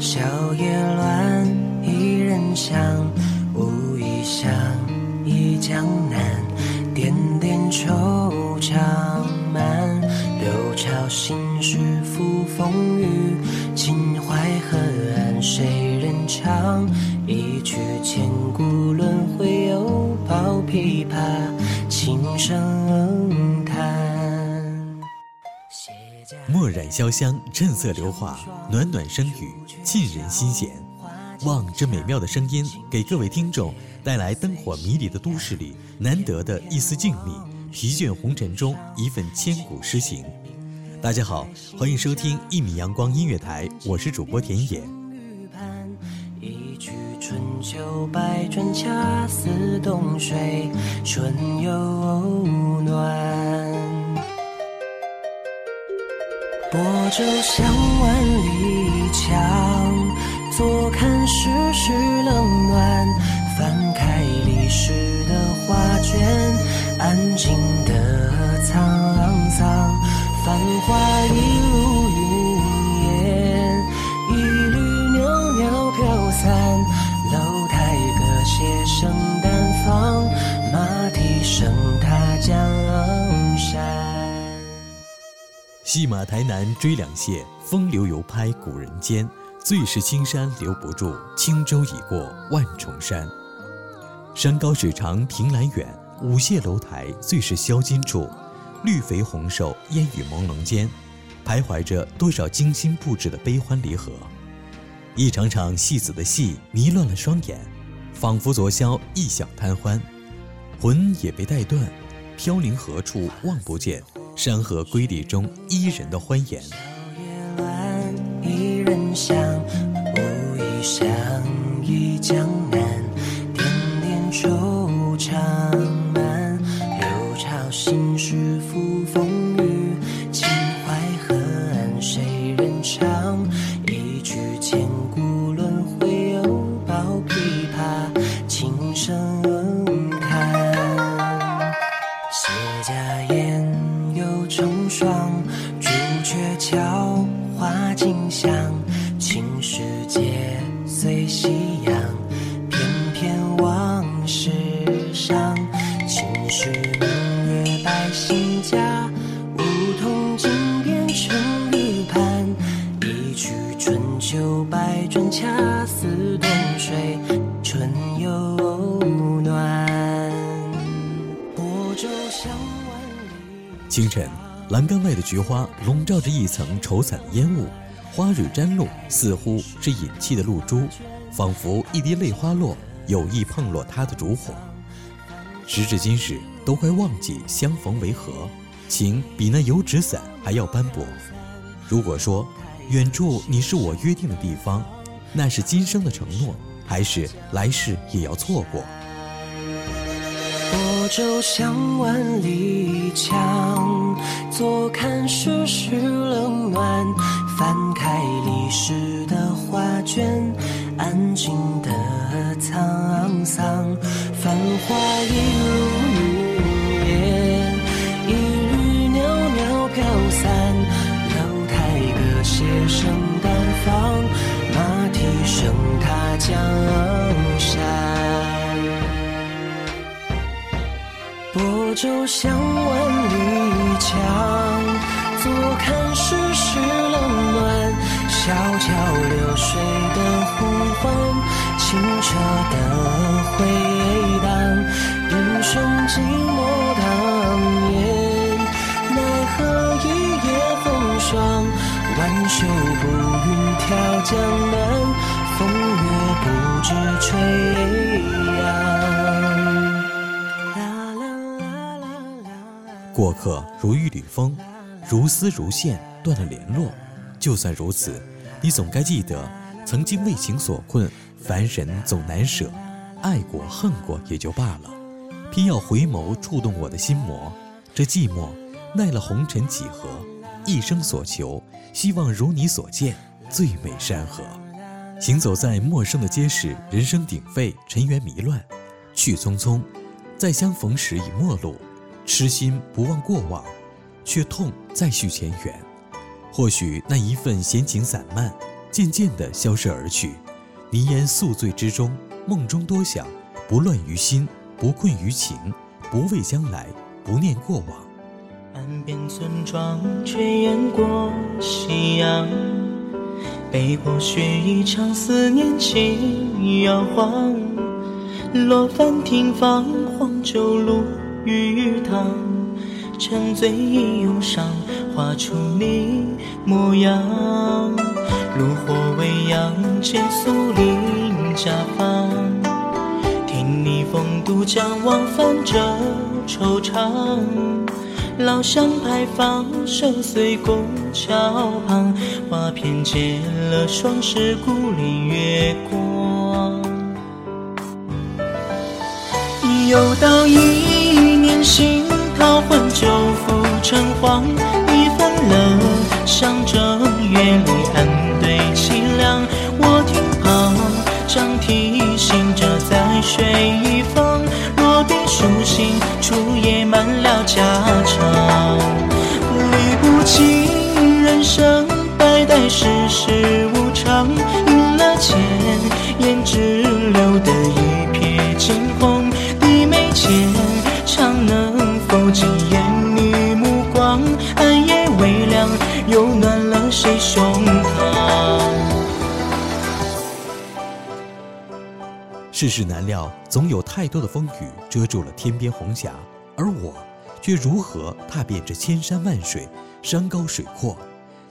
小叶乱，一人香，无意想忆江南，点点惆怅满，六朝心事付风雨，秦淮河岸谁人唱？一曲千古轮回，又抱琵琶，轻声。墨染潇湘，振色流华，暖暖声语，沁人心弦。望这美妙的声音，给各位听众带来灯火迷离的都市里难得的一丝静谧，疲倦红尘中一份千古诗情。大家好，欢迎收听一米阳光音乐台，我是主播田野。春秋百转，恰似冬水春又暖。泊舟向万里江，坐看世事冷暖。翻开历史的画卷，安静的沧戏马台南追两谢，风流犹拍古人间。最是青山留不住，轻舟已过万重山。山高水长凭栏远，舞榭楼台最是销金处。绿肥红瘦烟雨朦胧间，徘徊着多少精心布置的悲欢离合。一场场戏子的戏迷乱了双眼，仿佛昨宵一晌贪欢，魂也被带断，飘零何处望不见。山河瑰丽中，伊人的欢颜。小叶乱，一人香，无意相忆江南。点点惆怅满，六朝心事付风雨。秦淮河岸谁人唱？一曲千古轮回，又抱琵琶，轻声叹。谢家秋百转，恰似冬水春又暖。泊舟向万里。清晨，栏杆外的菊花笼罩着一层愁惨的烟雾，花蕊沾露，似乎是隐气的露珠，仿佛一滴泪花落，有意碰落它的烛火。时至今日，都快忘记相逢为何，情比那油纸伞还要斑驳。如果说远处你是我约定的地方，那是今生的承诺，还是来世也要错过？泊舟向万里江，坐看世事冷暖。翻开历史的画卷，安静的沧桑。繁华一放，马蹄声踏江山。泊舟向万里江，坐看世事冷暖。小桥流水的呼唤，清澈的回荡。英雄寂寞云眺江南，风月不知吹扬。过客如一缕风，如丝如线断了联络。就算如此，你总该记得，曾经为情所困，凡人总难舍。爱过恨过也就罢了，偏要回眸触动我的心魔。这寂寞耐了红尘几何？一生所求，希望如你所见，最美山河。行走在陌生的街市，人声鼎沸，尘缘迷乱，去匆匆，再相逢时已陌路。痴心不忘过往，却痛再续前缘。或许那一份闲情散漫，渐渐地消失而去。泥烟宿醉之中，梦中多想，不乱于心，不困于情，不畏将来，不念过往。岸边村庄炊烟过夕阳，北国雪一场，思念轻摇晃。落帆听芳，黄酒入鱼塘，沉醉一忧伤，画出你模样。炉火微扬，借宿邻家房，听你风渡江往返着惆怅。老巷牌坊，深邃拱桥旁，花片结了霜，是故里月光。又到一年新桃换旧符世事难料，总有太多的风雨遮住了天边红霞，而我却如何踏遍这千山万水、山高水阔？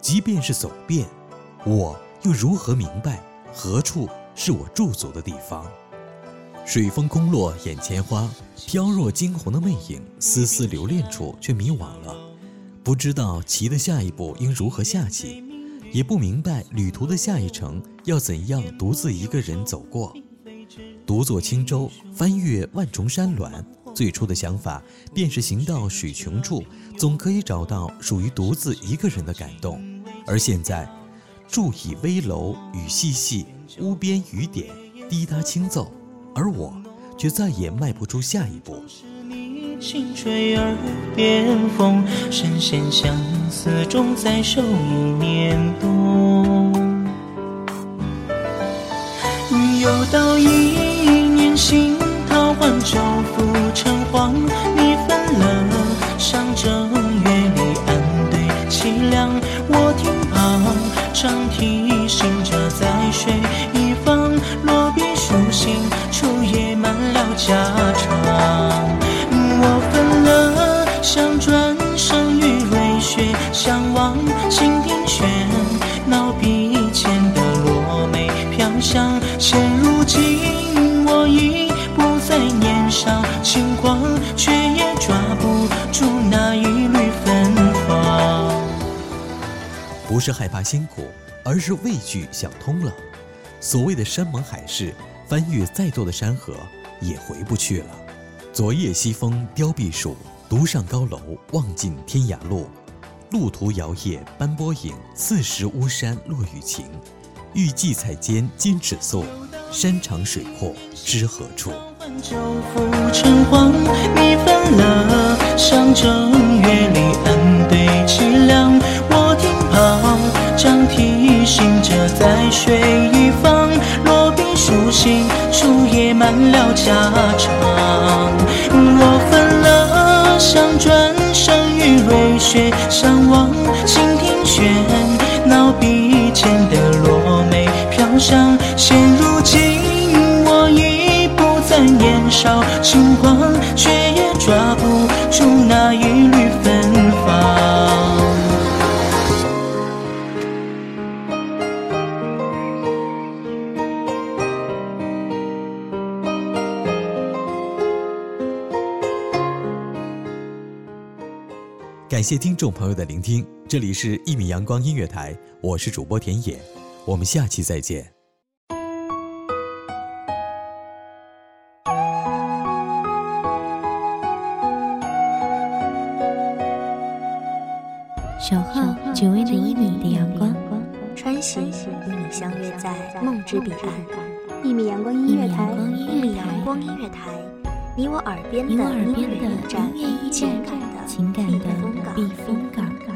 即便是走遍，我又如何明白何处是我驻足的地方？水风空落眼前花，飘若惊鸿的魅影，丝丝留恋处却迷惘了，不知道棋的下一步应如何下棋，也不明白旅途的下一程要怎样独自一个人走过。独坐轻舟，翻越万重山峦。最初的想法便是行到水穷处，总可以找到属于独自一个人的感动。而现在，住倚危楼，雨细细，屋边雨点滴答轻奏，而我却再也迈不出下一步。你轻吹耳边风，深陷相思中，再守一年冬。又到一是害怕辛苦，而是畏惧想通了。所谓的山盟海誓，翻越再多的山河，也回不去了。昨夜西风凋碧树，独上高楼望尽天涯路。路途摇曳斑驳影，四时巫山落雨晴。欲寄彩笺金尺素，山长水阔知何处？下场。我分了想转身与瑞雪相望，倾听喧闹笔尖的落梅飘香。现如今我已不再年少轻狂，却也抓不住那一缕谢听众朋友的聆听，这里是《一米阳光音乐台》，我是主播田野，我们下期再见。守候只为那一米的阳光，穿行与你相约在梦之彼岸。一米阳光音乐台，一米阳光音乐台，你我耳边的你我耳边音乐驿站情站感的情感的避风港